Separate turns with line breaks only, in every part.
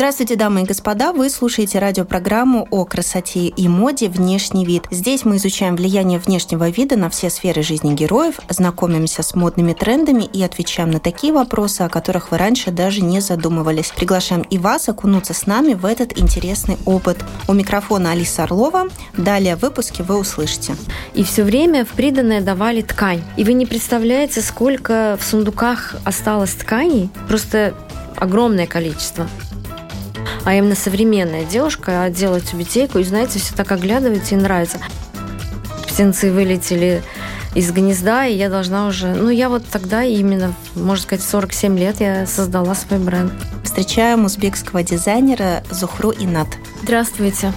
Здравствуйте, дамы и господа! Вы слушаете радиопрограмму о красоте и моде «Внешний вид». Здесь мы изучаем влияние внешнего вида на все сферы жизни героев, знакомимся с модными трендами и отвечаем на такие вопросы, о которых вы раньше даже не задумывались. Приглашаем и вас окунуться с нами в этот интересный опыт. У микрофона Алиса Орлова. Далее в выпуске вы услышите.
И все время в приданное давали ткань. И вы не представляете, сколько в сундуках осталось тканей. Просто огромное количество а именно современная девушка одела тюбетейку, и, знаете, все так оглядывается и нравится. Птенцы вылетели из гнезда, и я должна уже... Ну, я вот тогда именно, можно сказать, 47 лет я создала свой бренд.
Встречаем узбекского дизайнера Зухру Инат.
Здравствуйте.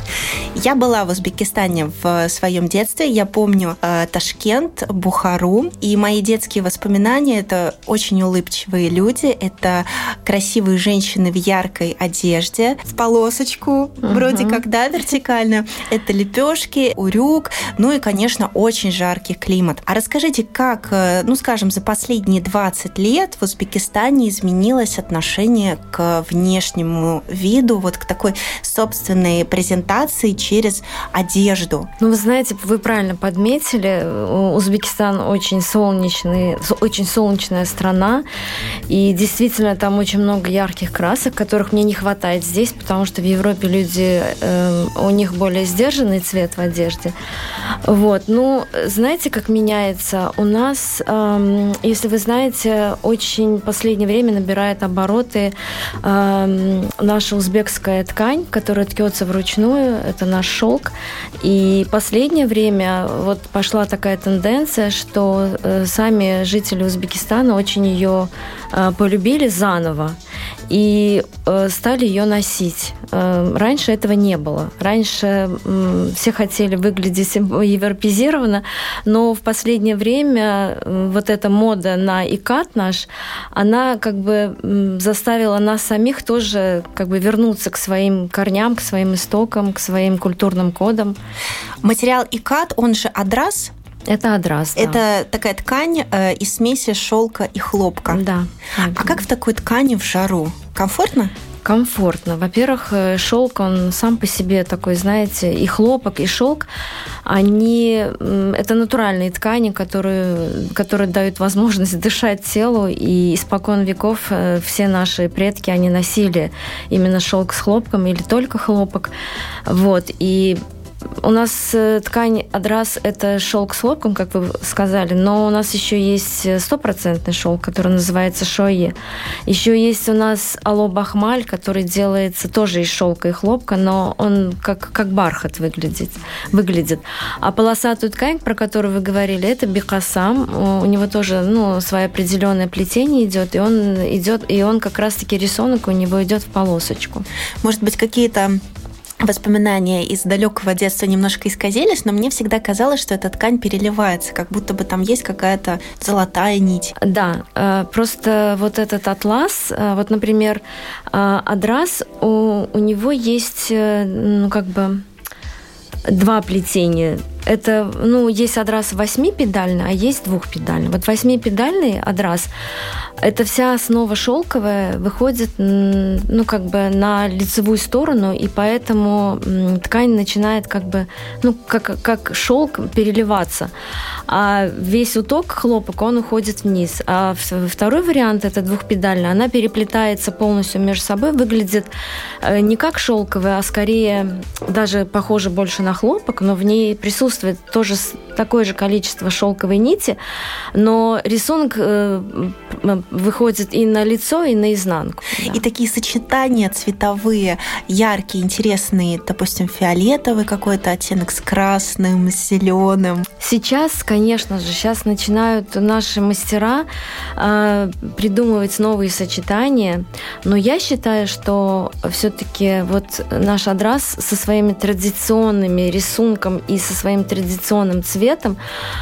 Я была в Узбекистане в своем детстве. Я помню э, Ташкент, Бухару. И мои детские воспоминания – это очень улыбчивые люди. Это красивые женщины в яркой одежде, в полосочку, uh-huh. вроде как, да, вертикально. Это лепешки, урюк. Ну и, конечно, очень жаркий климат. А расскажите, как, э, ну, скажем, за последние 20 лет в Узбекистане изменилось отношение к внешнему виду, вот к такой собственной презентации через одежду.
Ну, вы знаете, вы правильно подметили, Узбекистан очень солнечный, очень солнечная страна, и действительно там очень много ярких красок, которых мне не хватает здесь, потому что в Европе люди, э, у них более сдержанный цвет в одежде. Вот, ну, знаете, как меняется? У нас, э, если вы знаете, очень в последнее время набирает обороты э, наша узбекская ткань, которая ткется вручную, это наш шелк. И последнее время вот пошла такая тенденция, что э, сами жители Узбекистана очень ее э, полюбили заново и э, стали ее носить. Раньше этого не было. Раньше все хотели выглядеть европезированно, но в последнее время вот эта мода на икат наш, она как бы заставила нас самих тоже как бы вернуться к своим корням, к своим истокам, к своим культурным кодам.
Материал икат, он же адрас,
это адрас.
Да. Это такая ткань э, из смеси шелка и хлопка.
Да.
А как в такой ткани в жару? Комфортно?
комфортно. Во-первых, э, шелк, он сам по себе такой, знаете, и хлопок, и шелк, они, это натуральные ткани, которые, которые дают возможность дышать телу, и испокон веков э, все наши предки, они носили именно шелк с хлопком или только хлопок. Вот, и у нас э, ткань Адрас – это шелк с хлопком, как вы сказали, но у нас еще есть э, стопроцентный шелк, который называется шое. Еще есть у нас Ало Бахмаль, который делается тоже из шелка и хлопка, но он как, как бархат выглядит, выглядит. А полосатую ткань, про которую вы говорили, это бикасам. У него тоже ну, свое определенное плетение идет, и он идет, и он как раз-таки рисунок у него идет в полосочку.
Может быть, какие-то воспоминания из далекого детства немножко исказились, но мне всегда казалось, что эта ткань переливается, как будто бы там есть какая-то золотая нить.
Да, э, просто вот этот атлас, э, вот, например, э, Адрас, у, у него есть, ну, как бы два плетения это, ну, есть адрас восьмипедальный, а есть двухпедальный. Вот восьмипедальный адрас, это вся основа шелковая выходит, ну, как бы на лицевую сторону, и поэтому ткань начинает как бы, ну, как, как шелк переливаться. А весь уток хлопок, он уходит вниз. А второй вариант, это двухпедальный, она переплетается полностью между собой, выглядит э, не как шелковая, а скорее даже похоже больше на хлопок, но в ней присутствует присутствует тоже такое же количество шелковой нити, но рисунок э, выходит и на лицо, и на изнанку.
Да. И такие сочетания цветовые, яркие, интересные, допустим, фиолетовый какой-то оттенок с красным, с зеленым.
Сейчас, конечно же, сейчас начинают наши мастера э, придумывать новые сочетания, но я считаю, что все-таки вот наш адрас со своими традиционными рисунком и со своим традиционным цветом,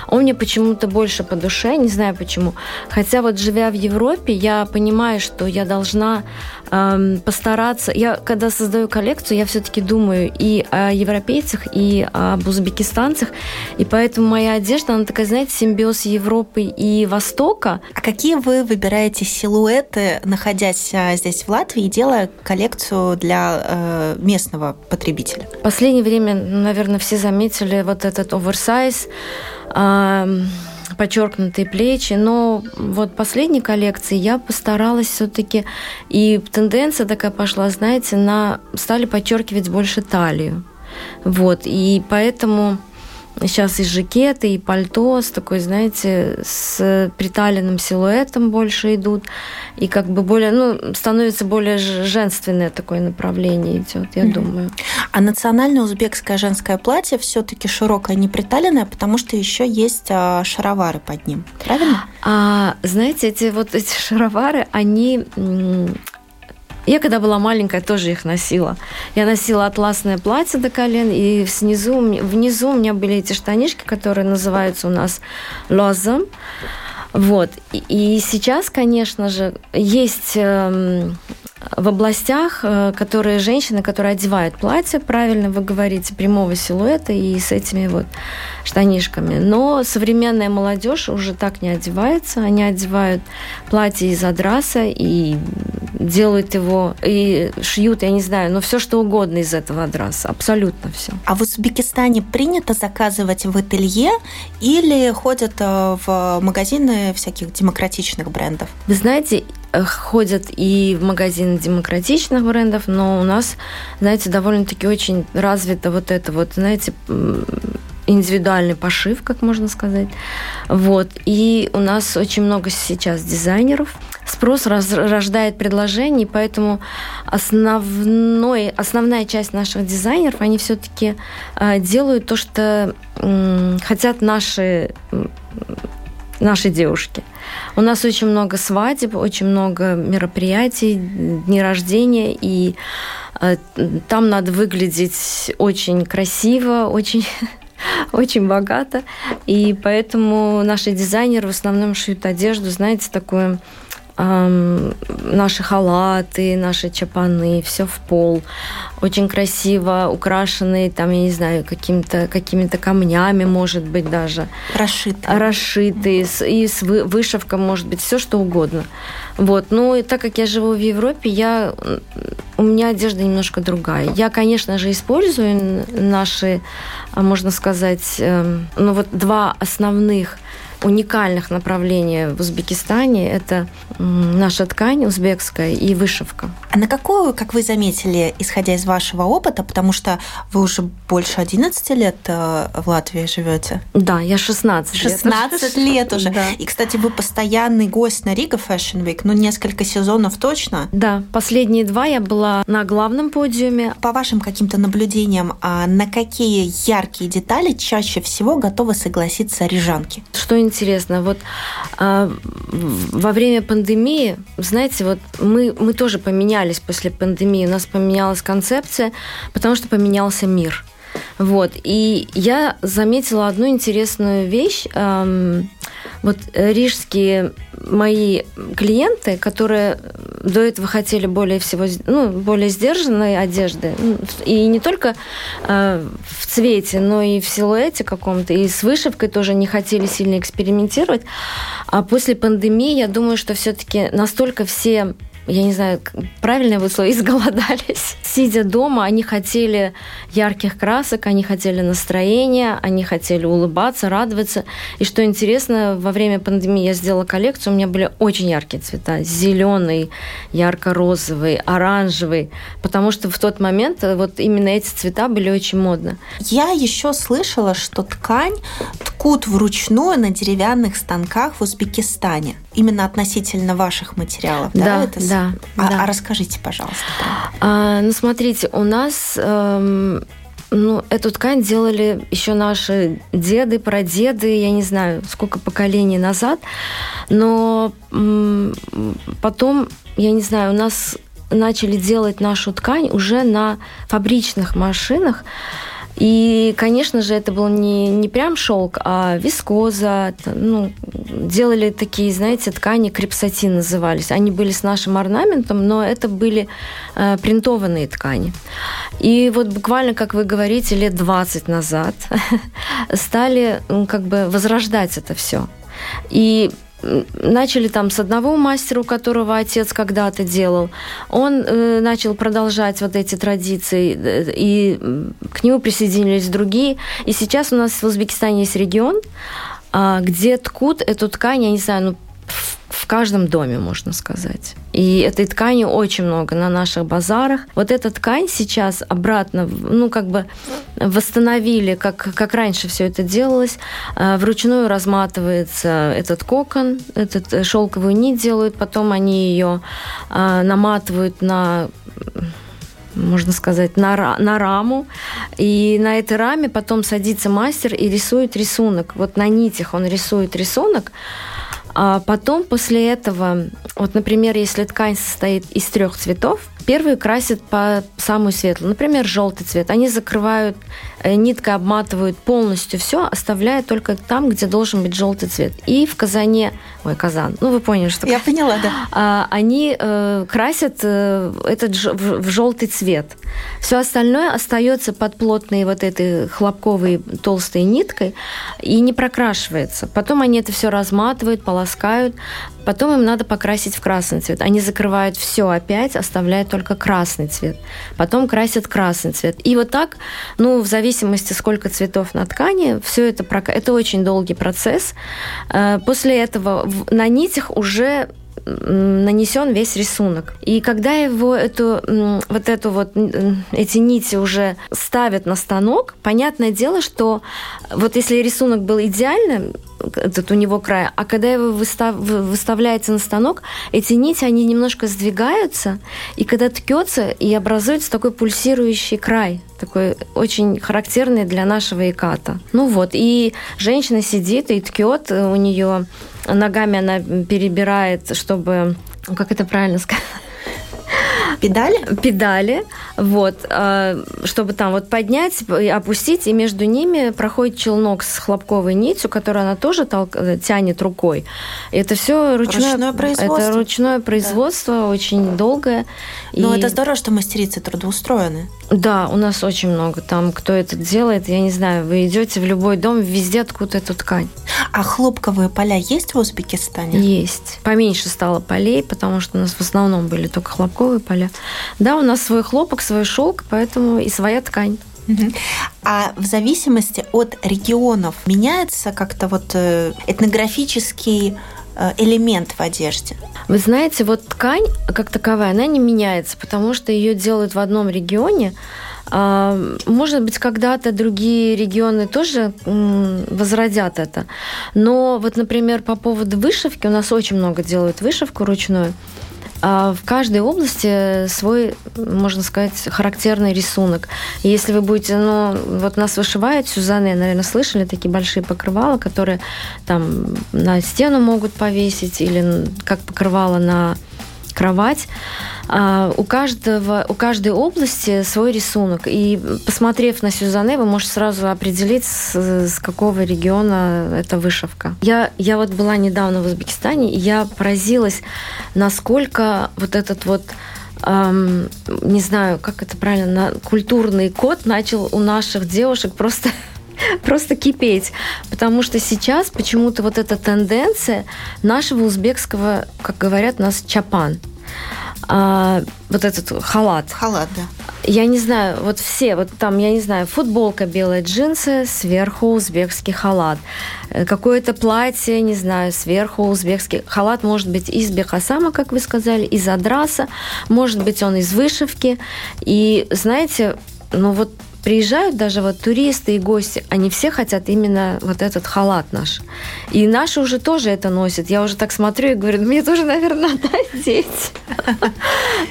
он мне почему-то больше по душе, не знаю почему. Хотя вот живя в Европе, я понимаю, что я должна эм, постараться. Я когда создаю коллекцию, я все-таки думаю и о европейцах, и об узбекистанцах, и поэтому моя одежда, она такая, знаете, симбиоз Европы и Востока.
А какие вы выбираете силуэты, находясь а, здесь в Латвии, делая коллекцию для э, местного потребителя?
В последнее время, наверное, все заметили вот этот оверсайз. Подчеркнутые плечи, но вот последней коллекции я постаралась все-таки, и тенденция такая пошла, знаете, на стали подчеркивать больше талию. Вот, и поэтому Сейчас и жакеты, и пальто с такой, знаете, с приталенным силуэтом больше идут. И как бы более, ну, становится более женственное такое направление идет, я mm-hmm. думаю.
А национальное узбекское женское платье все-таки широкое, не приталенное, потому что еще есть а, шаровары под ним, правильно?
А, знаете, эти вот эти шаровары, они я когда была маленькая, тоже их носила. Я носила атласное платье до колен, и снизу, внизу у меня были эти штанишки, которые называются у нас лозом. Вот. И сейчас, конечно же, есть эм, в областях, э, которые женщины, которые одевают платье, правильно вы говорите, прямого силуэта и с этими вот штанишками. Но современная молодежь уже так не одевается. Они одевают платье из адраса и делают его, и шьют, я не знаю, но все что угодно из этого адраса. Абсолютно все.
А в Узбекистане принято заказывать в ателье или ходят э, в магазины всяких демократичных брендов?
Вы знаете, ходят и в магазины демократичных брендов, но у нас, знаете, довольно-таки очень развито вот это вот, знаете, индивидуальный пошив, как можно сказать. Вот. И у нас очень много сейчас дизайнеров. Спрос раз, рождает предложений, поэтому основной, основная часть наших дизайнеров, они все-таки э, делают то, что э, хотят наши наши девушки. У нас очень много свадеб, очень много мероприятий, дни рождения, и э, там надо выглядеть очень красиво, очень очень богато. И поэтому наши дизайнеры в основном шьют одежду, знаете, такую эм, наши халаты, наши чапаны, все в пол. Очень красиво украшенные, там, я не знаю, какими-то какими камнями, может быть, даже.
Расшитые.
Расшитые, и с вышивкой, может быть, все что угодно. Вот. Ну, и так как я живу в Европе, я, у меня одежда немножко другая. Я, конечно же, использую наши, а, можно сказать, эм, ну, вот два основных уникальных направления в Узбекистане – это наша ткань узбекская и вышивка.
А на какую, как вы заметили, исходя из вашего опыта, потому что вы уже больше 11 лет э, в Латвии живете?
Да, я 16
лет. 16 лет уже. Да. И, кстати, вы постоянный гость на Рига Fashion Week, ну, несколько сезонов точно?
Да, последние два я была на главном подиуме.
По вашим каким-то наблюдениям, а на какие яркие детали чаще всего готовы согласиться рижанки?
Что интересно, вот а, во время пандемии, знаете, вот мы, мы тоже поменялись после пандемии, у нас поменялась концепция, потому что поменялся мир. Вот. И я заметила одну интересную вещь. Вот рижские мои клиенты, которые до этого хотели более всего, ну, более сдержанной одежды, и не только э, в цвете, но и в силуэте каком-то, и с вышивкой тоже не хотели сильно экспериментировать. А после пандемии, я думаю, что все-таки настолько все я не знаю, правильное вот слово, изголодались. Сидя дома, они хотели ярких красок, они хотели настроения, они хотели улыбаться, радоваться. И что интересно, во время пандемии я сделала коллекцию, у меня были очень яркие цвета. Зеленый, ярко-розовый, оранжевый. Потому что в тот момент э, вот именно эти цвета были очень модны.
Я еще слышала, что ткань ткут вручную на деревянных станках в Узбекистане. Именно относительно ваших материалов, да?
Да,
это...
да,
а,
да.
а расскажите, пожалуйста.
А, ну, смотрите, у нас эм, ну, эту ткань делали еще наши деды, прадеды, я не знаю, сколько поколений назад. Но потом, я не знаю, у нас начали делать нашу ткань уже на фабричных машинах. И, конечно же, это был не, не прям шелк, а вискоза. Ну, делали такие, знаете, ткани, крепсатин назывались. Они были с нашим орнаментом, но это были э, принтованные ткани. И вот буквально, как вы говорите, лет 20 назад стали как бы возрождать это все. И начали там с одного мастера, у которого отец когда-то делал. Он э, начал продолжать вот эти традиции, э, и к нему присоединились другие. И сейчас у нас в Узбекистане есть регион, э, где ткут эту ткань, я не знаю, ну, в каждом доме, можно сказать. И этой ткани очень много на наших базарах. Вот эта ткань сейчас обратно, ну, как бы восстановили, как, как раньше все это делалось. А, вручную разматывается этот кокон, этот э, шелковую нить делают, потом они ее а, наматывают на можно сказать, на, на раму. И на этой раме потом садится мастер и рисует рисунок. Вот на нитях он рисует рисунок, а потом после этого, вот, например, если ткань состоит из трех цветов, первые красят по самую светлую, например, желтый цвет. Они закрывают Э, ниткой обматывают полностью все, оставляя только там, где должен быть желтый цвет. И в казане, ой, казан, ну вы поняли, что...
Я поняла, да.
А, они э, красят э, этот в, желтый цвет. Все остальное остается под плотной вот этой хлопковой толстой ниткой и не прокрашивается. Потом они это все разматывают, полоскают, потом им надо покрасить в красный цвет. Они закрывают все опять, оставляя только красный цвет. Потом красят красный цвет. И вот так, ну, в зависимости сколько цветов на ткани, все это, это очень долгий процесс. Э, после этого на нитях уже нанесен весь рисунок. И когда его эту, вот эту вот, эти нити уже ставят на станок, понятное дело, что вот если рисунок был идеальным, этот у него край, а когда его выстав, выставляется на станок, эти нити, они немножко сдвигаются, и когда ткется, и образуется такой пульсирующий край, такой очень характерный для нашего иката. Ну вот, и женщина сидит и ткет, у нее ногами она перебирает, чтобы, как это правильно сказать,
Педали?
Педали, вот, а, чтобы там вот поднять и опустить, и между ними проходит челнок с хлопковой нитью, которую она тоже толк... Э, тянет рукой. И это все ручное,
ручное производство.
Это ручное производство, да. очень долгое.
Но и... это здорово, что мастерицы трудоустроены.
Да, у нас очень много там, кто это делает, я не знаю, вы идете в любой дом, везде откуда эту ткань.
А хлопковые поля есть в Узбекистане?
Есть. Поменьше стало полей, потому что у нас в основном были только хлопковые поля. Да, у нас свой хлопок, свой шелк, поэтому и своя ткань.
А в зависимости от регионов меняется как-то вот э, этнографический э, элемент в одежде?
Вы знаете, вот ткань как таковая, она не меняется, потому что ее делают в одном регионе. А, может быть, когда-то другие регионы тоже возродят это. Но вот, например, по поводу вышивки, у нас очень много делают вышивку ручную. А в каждой области свой, можно сказать, характерный рисунок. если вы будете, ну, вот нас вышивают, Сюзанны, наверное, слышали, такие большие покрывала, которые там на стену могут повесить или как покрывало на кровать. А, у, каждого, у каждой области свой рисунок. И посмотрев на Сюзанне, вы можете сразу определить, с, с какого региона эта вышивка. Я, я вот была недавно в Узбекистане, и я поразилась, насколько вот этот вот эм, не знаю, как это правильно, культурный код начал у наших девушек просто просто кипеть. Потому что сейчас почему-то вот эта тенденция нашего узбекского, как говорят, у нас чапан. А, вот этот халат.
Халат, да.
Я не знаю, вот все, вот там, я не знаю, футболка, белые джинсы, сверху узбекский халат. Э, какое-то платье, не знаю, сверху узбекский халат может быть из бехасама, как вы сказали, из адраса, может быть он из вышивки. И знаете, ну вот приезжают даже вот туристы и гости, они все хотят именно вот этот халат наш. И наши уже тоже это носят. Я уже так смотрю и говорю, мне тоже, наверное, надо одеть.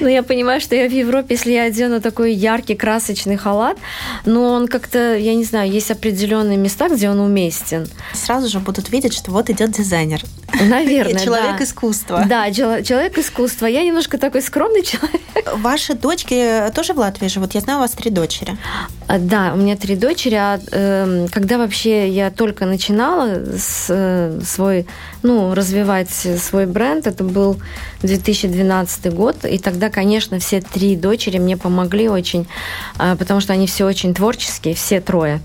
Но я понимаю, что я в Европе, если я одену такой яркий, красочный халат, но он как-то, я не знаю, есть определенные места, где он уместен.
Сразу же будут видеть, что вот идет дизайнер.
Наверное,
Человек
да.
искусства.
Да, человек искусства. Я немножко такой скромный человек.
Ваши дочки тоже в Латвии живут? Я знаю, у вас три дочери.
А, да, у меня три дочери. А, э, когда вообще я только начинала с, э, свой, ну, развивать свой бренд, это был 2012 год, и тогда, конечно, все три дочери мне помогли очень, э, потому что они все очень творческие, все трое.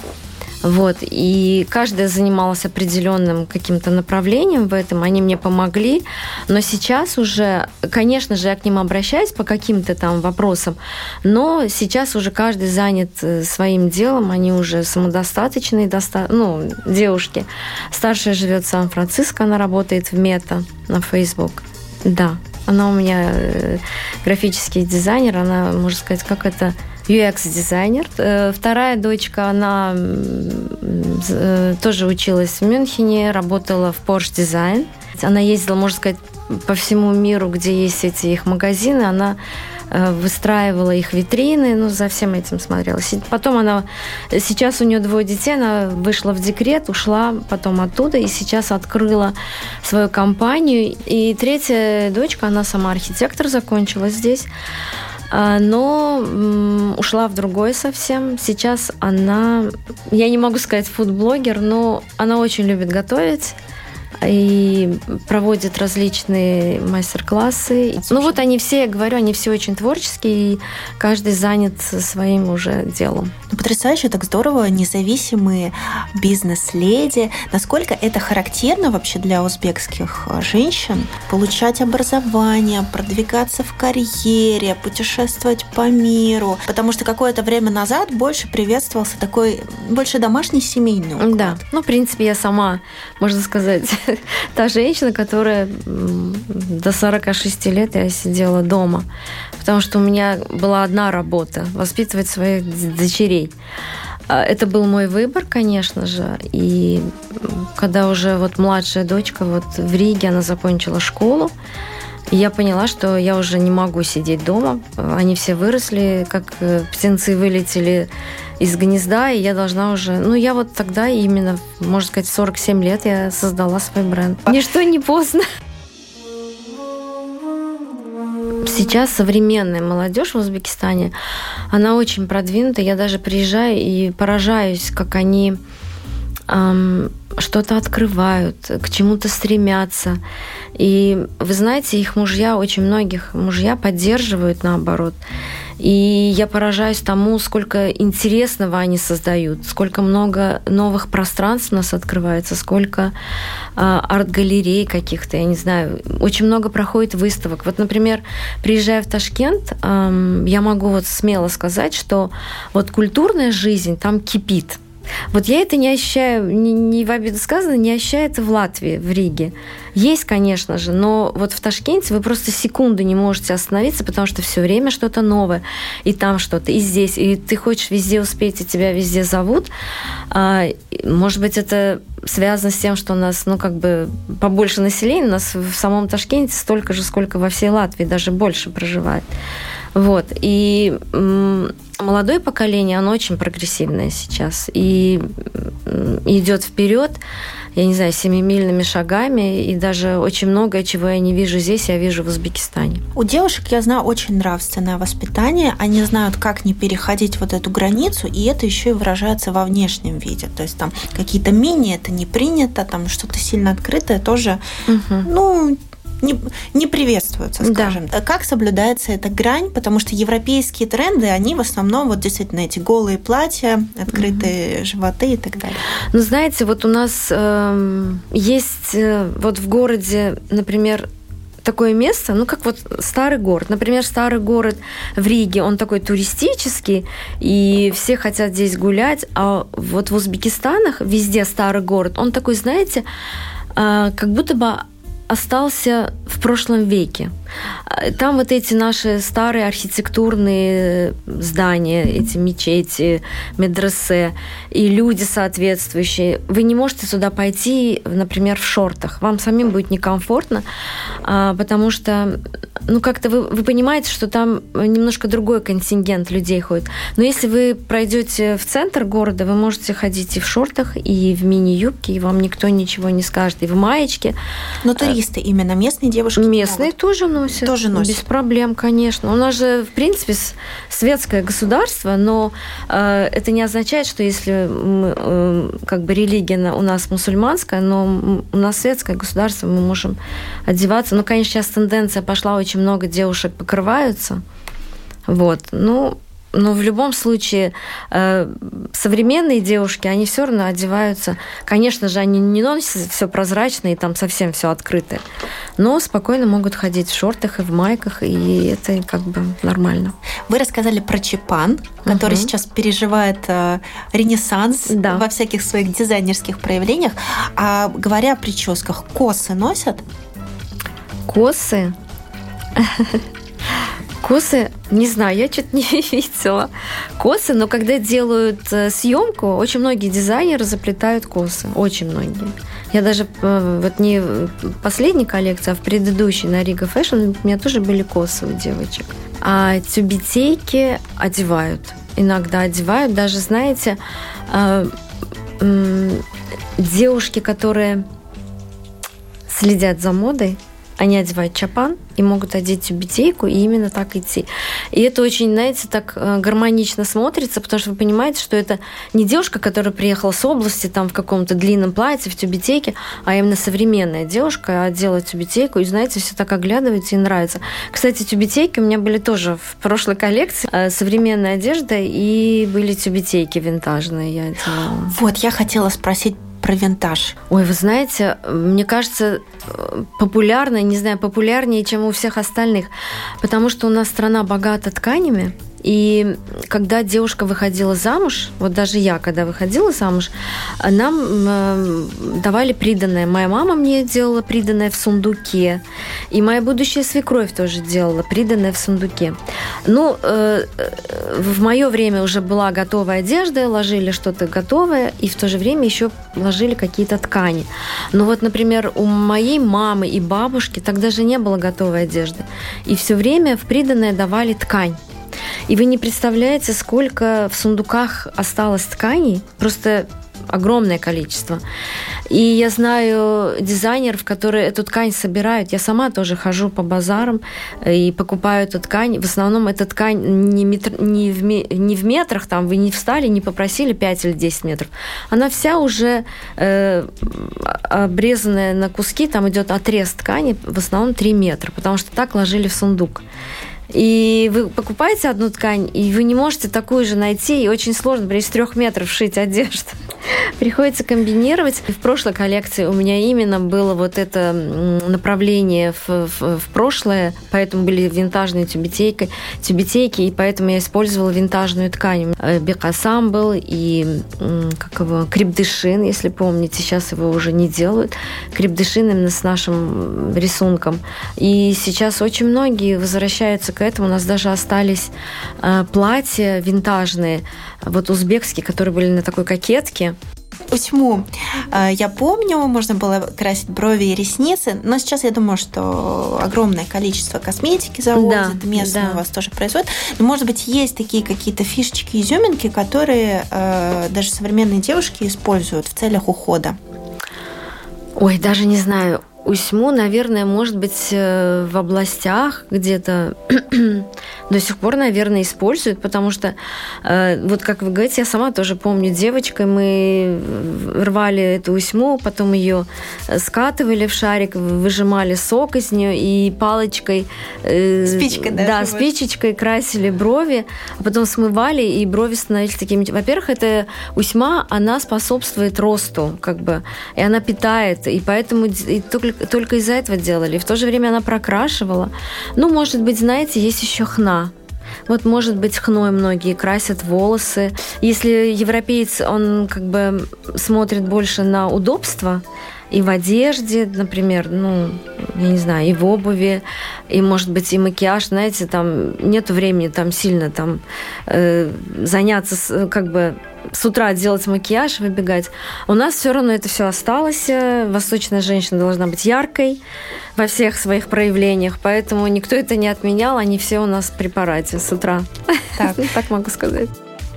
Вот. И каждая занималась определенным каким-то направлением в этом. Они мне помогли. Но сейчас уже, конечно же, я к ним обращаюсь по каким-то там вопросам. Но сейчас уже каждый занят э, своим делом. Они уже самодостаточные, доста... ну, девушки. Старшая живет в Сан-Франциско, она работает в Мета на Facebook. Да, она у меня э, графический дизайнер, она, можно сказать, как это UX-дизайнер. Э, вторая дочка, она э, тоже училась в Мюнхене, работала в Porsche Design. Она ездила, можно сказать, по всему миру, где есть эти их магазины. Она э, выстраивала их витрины, ну, за всем этим смотрела. Потом она, сейчас у нее двое детей, она вышла в декрет, ушла потом оттуда и сейчас открыла свою компанию. И третья дочка, она сама архитектор, закончила здесь. А, но ушла в другое совсем. Сейчас она, я не могу сказать фудблогер, но она очень любит готовить и проводит различные мастер-классы. Ну вот они все, я говорю, они все очень творческие, и каждый занят своим уже делом.
Ну, потрясающе, так здорово, независимые бизнес-леди. Насколько это характерно вообще для узбекских э, женщин? Получать образование, продвигаться в карьере, путешествовать по миру. Потому что какое-то время назад больше приветствовался такой, больше домашний семейный уклад.
Да, ну, в принципе, я сама, можно сказать, та женщина, которая до 46 лет я сидела дома, потому что у меня была одна работа – воспитывать своих дочерей. А, это был мой выбор, конечно же. И когда уже вот младшая дочка вот в Риге, она закончила школу, я поняла, что я уже не могу сидеть дома. Они все выросли, как э, птенцы вылетели из гнезда, и я должна уже... Ну, я вот тогда именно, можно сказать, в 47 лет я создала свой бренд. Ничто не поздно. Сейчас современная молодежь в Узбекистане, она очень продвинута. Я даже приезжаю и поражаюсь, как они что-то открывают, к чему-то стремятся. И вы знаете, их мужья, очень многих мужья поддерживают наоборот. И я поражаюсь тому, сколько интересного они создают, сколько много новых пространств у нас открывается, сколько э, арт-галерей каких-то, я не знаю. Очень много проходит выставок. Вот, например, приезжая в Ташкент, э, я могу вот смело сказать, что вот культурная жизнь там кипит. Вот я это не ощущаю, не, не в обиду сказано, не ощущаю это в Латвии, в Риге. Есть, конечно же, но вот в Ташкенте вы просто секунду не можете остановиться, потому что все время что-то новое, и там что-то, и здесь, и ты хочешь везде успеть, и тебя везде зовут. А, может быть, это связано с тем, что у нас, ну, как бы побольше населения, у нас в самом Ташкенте столько же, сколько во всей Латвии, даже больше проживает. Вот. И молодое поколение, оно очень прогрессивное сейчас и идет вперед, я не знаю, семимильными шагами, и даже очень многое, чего я не вижу здесь, я вижу в Узбекистане.
У девушек, я знаю, очень нравственное воспитание, они знают, как не переходить вот эту границу, и это еще и выражается во внешнем виде, то есть там какие-то мини, это не принято, там что-то сильно открытое тоже, угу. ну, не, не приветствуются, скажем. Да. Как соблюдается эта грань? Потому что европейские тренды, они в основном вот действительно эти голые платья, открытые угу. животы и так далее.
Ну, знаете, вот у нас э, есть э, вот в городе, например, такое место, ну, как вот старый город. Например, старый город в Риге, он такой туристический, и все хотят здесь гулять, а вот в Узбекистанах везде старый город, он такой, знаете, а, как будто бы остался в прошлом веке. Там вот эти наши старые архитектурные здания, эти мечети, медресе и люди соответствующие. Вы не можете сюда пойти, например, в шортах. Вам самим будет некомфортно, а, потому что, ну, как-то вы, вы понимаете, что там немножко другой контингент людей ходит. Но если вы пройдете в центр города, вы можете ходить и в шортах, и в мини-юбке, и вам никто ничего не скажет, и в маечке.
Но туристы именно местные девушки?
Местные тоже носят.
Тоже носят.
Без проблем, конечно. У нас же, в принципе, светское государство, но э, это не означает, что если мы, э, как бы религия у нас мусульманская, но у нас светское государство, мы можем одеваться. Ну, конечно, сейчас тенденция пошла, очень много девушек покрываются. Вот. Ну, но в любом случае э, современные девушки, они все равно одеваются. Конечно же, они не носят все прозрачное и там совсем все открытое. Но спокойно могут ходить в шортах и в майках, и это как бы нормально.
Вы рассказали про чепан, который угу. сейчас переживает э, ренессанс да. во всяких своих дизайнерских проявлениях. А говоря о прическах, косы носят?
Косы? Косы, не знаю, я что-то не видела косы, но когда делают э, съемку, очень многие дизайнеры заплетают косы, очень многие. Я даже э, вот не последней коллекции, а в предыдущей на Рига Fashion у меня тоже были косы у девочек. А тюбетейки одевают, иногда одевают, даже знаете, э, девушки, которые следят за модой, они одевают чапан и могут одеть тюбетейку и именно так идти. И это очень, знаете, так э, гармонично смотрится, потому что вы понимаете, что это не девушка, которая приехала с области там в каком-то длинном платье, в тюбетейке, а именно современная девушка одела тюбетейку, и, знаете, все так оглядывается и нравится. Кстати, тюбетейки у меня были тоже в прошлой коллекции. Э, современная одежда и были тюбетейки винтажные я делала.
Вот, я хотела спросить про винтаж?
Ой, вы знаете, мне кажется, популярно, не знаю, популярнее, чем у всех остальных, потому что у нас страна богата тканями, и когда девушка выходила замуж, вот даже я, когда выходила замуж, нам э, давали приданное. Моя мама мне делала приданное в сундуке, и моя будущая свекровь тоже делала приданное в сундуке. Ну, э, в мое время уже была готовая одежда, ложили что-то готовое, и в то же время еще ложили какие-то ткани. Но вот, например, у моей мамы и бабушки тогда же не было готовой одежды. И все время в приданное давали ткань. И вы не представляете, сколько в сундуках осталось тканей. Просто огромное количество. И я знаю дизайнеров, которые эту ткань собирают. Я сама тоже хожу по базарам э, и покупаю эту ткань. В основном эта ткань не, метр, не, в, не в метрах, там вы не встали, не попросили 5 или 10 метров. Она вся уже э, обрезанная на куски, там идет отрез ткани, в основном 3 метра, потому что так ложили в сундук. И вы покупаете одну ткань, и вы не можете такую же найти, и очень сложно, например, из трех метров шить одежду. Приходится комбинировать. В прошлой коллекции у меня именно было вот это направление в, в, в прошлое, поэтому были винтажные тюбетейки, тюбетейки, и поэтому я использовала винтажную ткань. Э, Бекасам был и как его, крепдышин, если помните, сейчас его уже не делают. Крепдышин именно с нашим рисунком. И сейчас очень многие возвращаются к этому. У нас даже остались э, платья винтажные, вот узбекские, которые были на такой кокетке.
Усьму э, я помню, можно было красить брови и ресницы, но сейчас я думаю, что огромное количество косметики заводят, да, местные да. у вас тоже производят. Но, может быть, есть такие какие-то фишечки, изюминки, которые э, даже современные девушки используют в целях ухода.
Ой, даже не знаю. Усьму, наверное, может быть, э, в областях где-то до сих пор, наверное, используют, потому что, э, вот как вы говорите, я сама тоже помню, девочкой мы рвали эту усьму, потом ее э, скатывали в шарик, выжимали сок из нее и палочкой...
Спичкой, да?
Да, спичечкой красили брови, а потом смывали, и брови становились такими... Во-первых, эта усьма, она способствует росту, как бы, и она питает, и поэтому и только только, из-за этого делали. И в то же время она прокрашивала. Ну, может быть, знаете, есть еще хна. Вот, может быть, хной многие красят волосы. Если европеец, он как бы смотрит больше на удобство, и в одежде, например, ну, я не знаю, и в обуви, и, может быть, и макияж, знаете, там нет времени там сильно там э, заняться, как бы с утра делать макияж, выбегать. У нас все равно это все осталось. Восточная женщина должна быть яркой во всех своих проявлениях, поэтому никто это не отменял, они все у нас при параде с утра. Так, так могу сказать.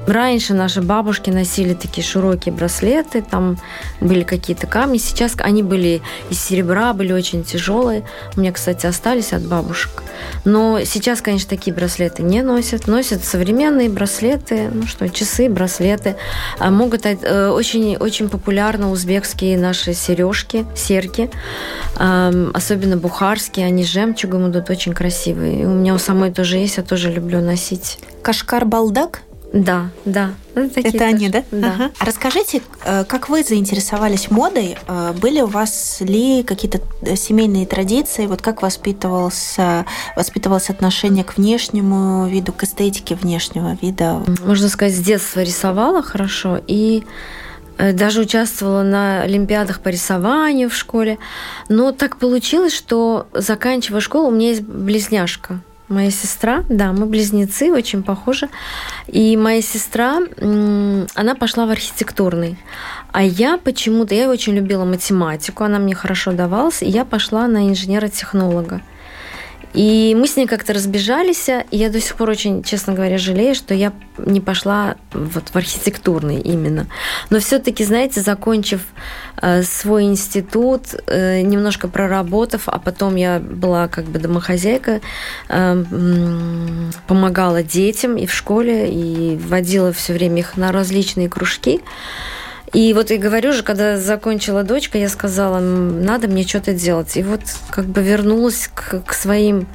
Раньше наши бабушки носили такие широкие браслеты, там были какие-то камни. Сейчас они были из серебра, были очень тяжелые. У меня, кстати, остались от бабушек. Но сейчас, конечно, такие браслеты не носят. Носят современные браслеты, ну что, часы, браслеты. А могут э, очень, очень популярны узбекские наши сережки, серьги. Особенно бухарские, они с жемчугом идут очень красивые. И у меня у самой тоже есть, я тоже люблю носить.
Кашкар-балдак?
Да, да.
Ну, это тоже. они, да?
Да. Ага.
А расскажите, э, как вы заинтересовались модой? Э, были у вас ли какие-то э, семейные традиции? Вот как воспитывался, воспитывалось отношение к внешнему виду, к эстетике внешнего вида?
Можно сказать, с детства рисовала хорошо и даже участвовала на олимпиадах по рисованию в школе. Но так получилось, что заканчивая школу, у меня есть близняшка. Моя сестра, да, мы близнецы, очень похожи. И моя сестра, она пошла в архитектурный. А я почему-то, я очень любила математику, она мне хорошо давалась, и я пошла на инженера-технолога. И мы с ней как-то разбежались, и я до сих пор очень, честно говоря, жалею, что я не пошла вот в архитектурный именно. Но все-таки, знаете, закончив э, свой институт, э, немножко проработав, а потом я была как бы домохозяйка, э, помогала детям и в школе, и водила все время их на различные кружки. И вот и говорю же, когда закончила дочка, я сказала, надо мне что-то делать. И вот как бы вернулась к, к своим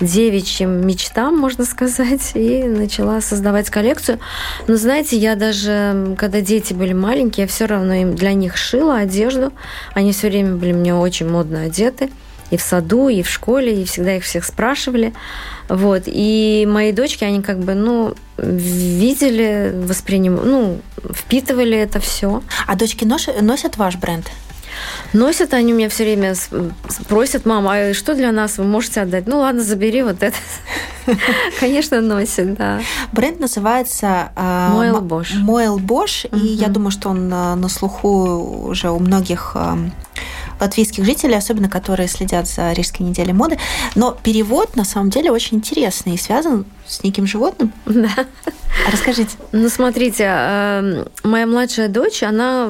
девичьим мечтам, можно сказать, и начала создавать коллекцию. Но знаете, я даже, когда дети были маленькие, я все равно им для них шила одежду. Они все время были мне очень модно одеты и в саду, и в школе, и всегда их всех спрашивали. Вот. И мои дочки, они как бы, ну, видели, воспринимали, ну, впитывали это все.
А дочки носят ваш бренд?
Носят они меня все время, просят, мама, а что для нас вы можете отдать? Ну ладно, забери вот это. Конечно, носит, да.
Бренд называется
Моэл Бош.
Моэл Бош, и я думаю, что он на слуху уже у многих латвийских жителей, особенно которые следят за Рижской неделей моды. Но перевод на самом деле очень интересный и связан с неким животным.
Да.
А расскажите.
Ну, смотрите, эм, моя младшая дочь, она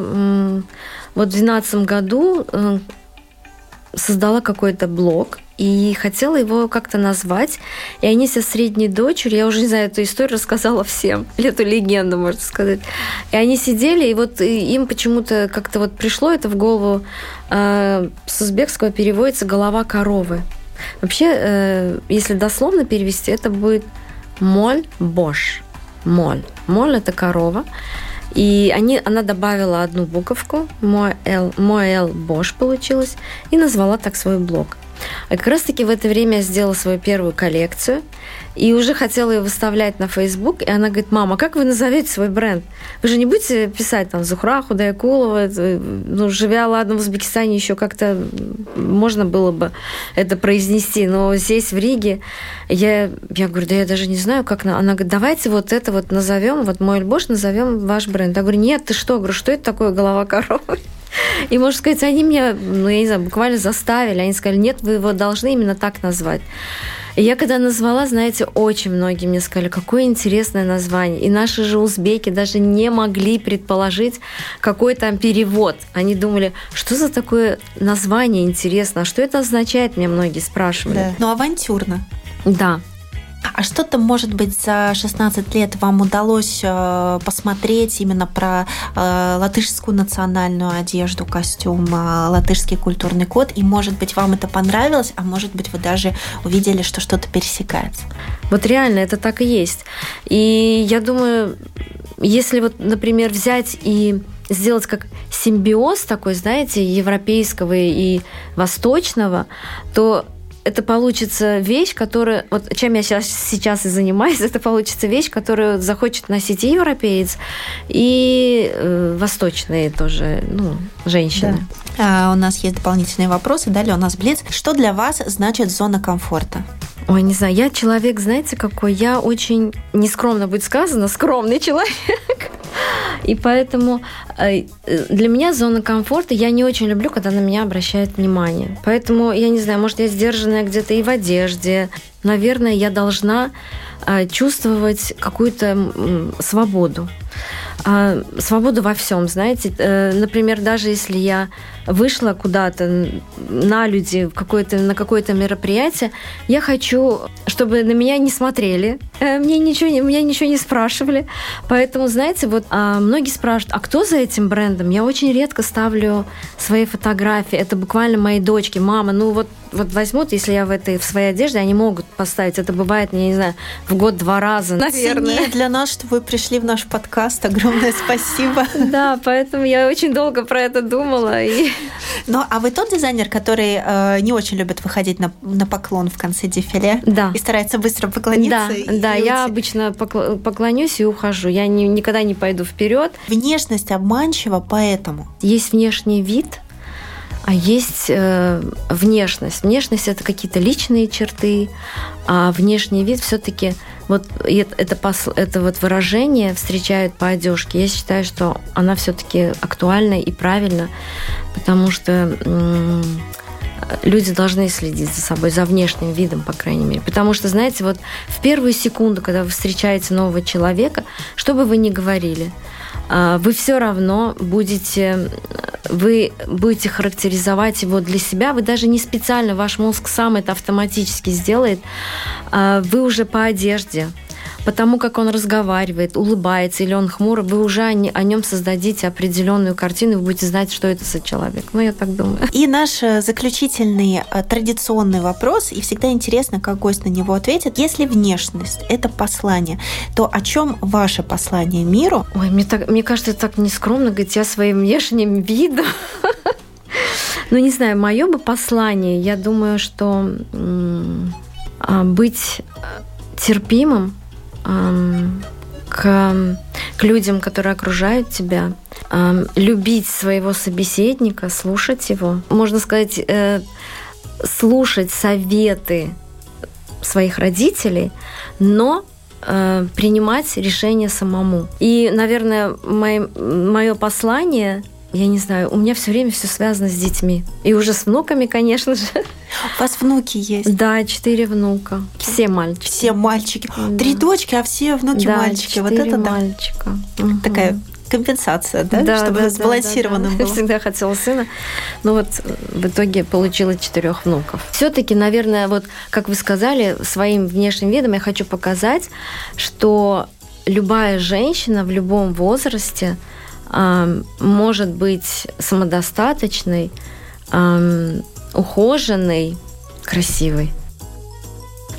вот в 2012 году э, создала какой-то блог и хотела его как-то назвать. И они со средней дочерью, я уже не знаю, эту историю рассказала всем, или эту легенду, можно сказать. И они сидели, и вот им почему-то как-то вот пришло это в голову, э, с узбекского переводится «голова коровы». Вообще, э, если дословно перевести, это будет «моль бош». Моль. Моль – это корова. И они, она добавила одну буковку, Моэл, Моэл Бош получилось, и назвала так свой блог. А как раз-таки в это время я сделала свою первую коллекцию и уже хотела ее выставлять на Facebook. И она говорит, мама, как вы назовете свой бренд? Вы же не будете писать там Зухра, Худаякулова, ну, живя, ладно, в Узбекистане еще как-то можно было бы это произнести, но здесь, в Риге, я, я говорю, да я даже не знаю, как... Она говорит, давайте вот это вот назовем, вот мой Альбош назовем ваш бренд. Я говорю, нет, ты что? Я говорю, что это такое голова коровы? И, можно сказать, они меня, ну, я не знаю, буквально заставили. Они сказали, нет, вы его должны именно так назвать. И я когда назвала, знаете, очень многие мне сказали, какое интересное название. И наши же узбеки даже не могли предположить, какой там перевод. Они думали, что за такое название интересно, а что это означает, мне многие спрашивали. Да.
Ну, авантюрно.
Да,
а что-то, может быть, за 16 лет вам удалось э, посмотреть именно про э, латышскую национальную одежду, костюм, э, латышский культурный код, и, может быть, вам это понравилось, а может быть, вы даже увидели, что что-то пересекается?
Вот реально это так и есть. И я думаю, если вот, например, взять и сделать как симбиоз такой, знаете, европейского и восточного, то это получится вещь, которая... Вот чем я сейчас, сейчас и занимаюсь, это получится вещь, которую захочет носить и европеец, и э, восточные тоже, ну, женщины.
Да. А, у нас есть дополнительные вопросы. Далее у нас Блиц. Что для вас значит зона комфорта?
Ой, не знаю, я человек, знаете, какой? Я очень, нескромно будет сказано, скромный человек. И поэтому э, для меня зона комфорта, я не очень люблю, когда на меня обращают внимание. Поэтому, я не знаю, может, я сдержанная где-то и в одежде. Наверное, я должна э, чувствовать какую-то свободу. А, свободу во всем, знаете. Э, например, даже если я вышла куда-то на люди, в какое-то, на какое-то мероприятие, я хочу, чтобы на меня не смотрели, э, мне ничего, меня ничего не спрашивали. Поэтому, знаете, вот а, многие спрашивают, а кто за этим брендом? Я очень редко ставлю свои фотографии. Это буквально мои дочки, мама, ну вот вот возьмут, если я в этой в своей одежде, они могут поставить. Это бывает, я не знаю, в год два раза, наверное.
Для нас, что вы пришли в наш подкаст. Огромное спасибо.
Да, поэтому я очень долго про это думала. И...
Ну, а вы тот дизайнер, который э, не очень любит выходить на, на поклон в конце дефиле?
Да.
И старается быстро поклониться?
Да, да, уйти. я обычно поклонюсь и ухожу. Я не, никогда не пойду вперед.
Внешность обманчива, поэтому.
Есть внешний вид, а есть э, внешность. Внешность это какие-то личные черты, а внешний вид все-таки вот это, это вот выражение встречают по одежке. Я считаю, что она все-таки актуальна и правильна, потому что люди должны следить за собой, за внешним видом, по крайней мере. Потому что, знаете, вот в первую секунду, когда вы встречаете нового человека, что бы вы ни говорили, а, вы все равно будете вы будете характеризовать его для себя, вы даже не специально, ваш мозг сам это автоматически сделает, а, вы уже по одежде, потому как он разговаривает, улыбается или он хмурый, вы уже о нем создадите определенную картину, вы будете знать, что это за человек. Ну, я так думаю.
И наш э, заключительный э, традиционный вопрос, и всегда интересно, как гость на него ответит. Если внешность – это послание, то о чем ваше послание миру?
Ой, мне, так, мне кажется, это так нескромно говорить я своим внешним видом. Ну, не знаю, мое бы послание, я думаю, что а, быть терпимым, к, к людям, которые окружают тебя, любить своего собеседника, слушать его. Можно сказать, э, слушать советы своих родителей, но э, принимать решение самому. И, наверное, мое послание я не знаю, у меня все время все связано с детьми. И уже с внуками, конечно же.
У вас внуки есть?
Да, четыре внука. Все мальчики.
Все мальчики. Да. Три дочки, а все внуки
да,
мальчики.
Вот это мальчика.
да. Такая компенсация, да, да чтобы да, сбалансированно да, да. было.
Я всегда хотела сына, но вот в итоге получила четырех внуков. Все-таки, наверное, вот как вы сказали, своим внешним видом я хочу показать, что любая женщина в любом возрасте может быть самодостаточной, ухоженной, красивой.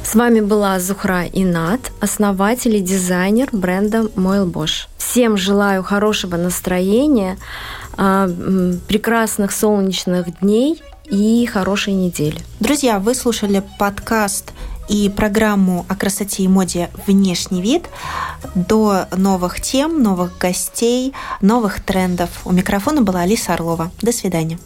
С вами была Зухра Инат, основатель и дизайнер бренда Moil Bosch. Всем желаю хорошего настроения, прекрасных солнечных дней и хорошей недели.
Друзья, вы слушали подкаст и программу о красоте и моде «Внешний вид» до новых тем, новых гостей, новых трендов. У микрофона была Алиса Орлова. До свидания.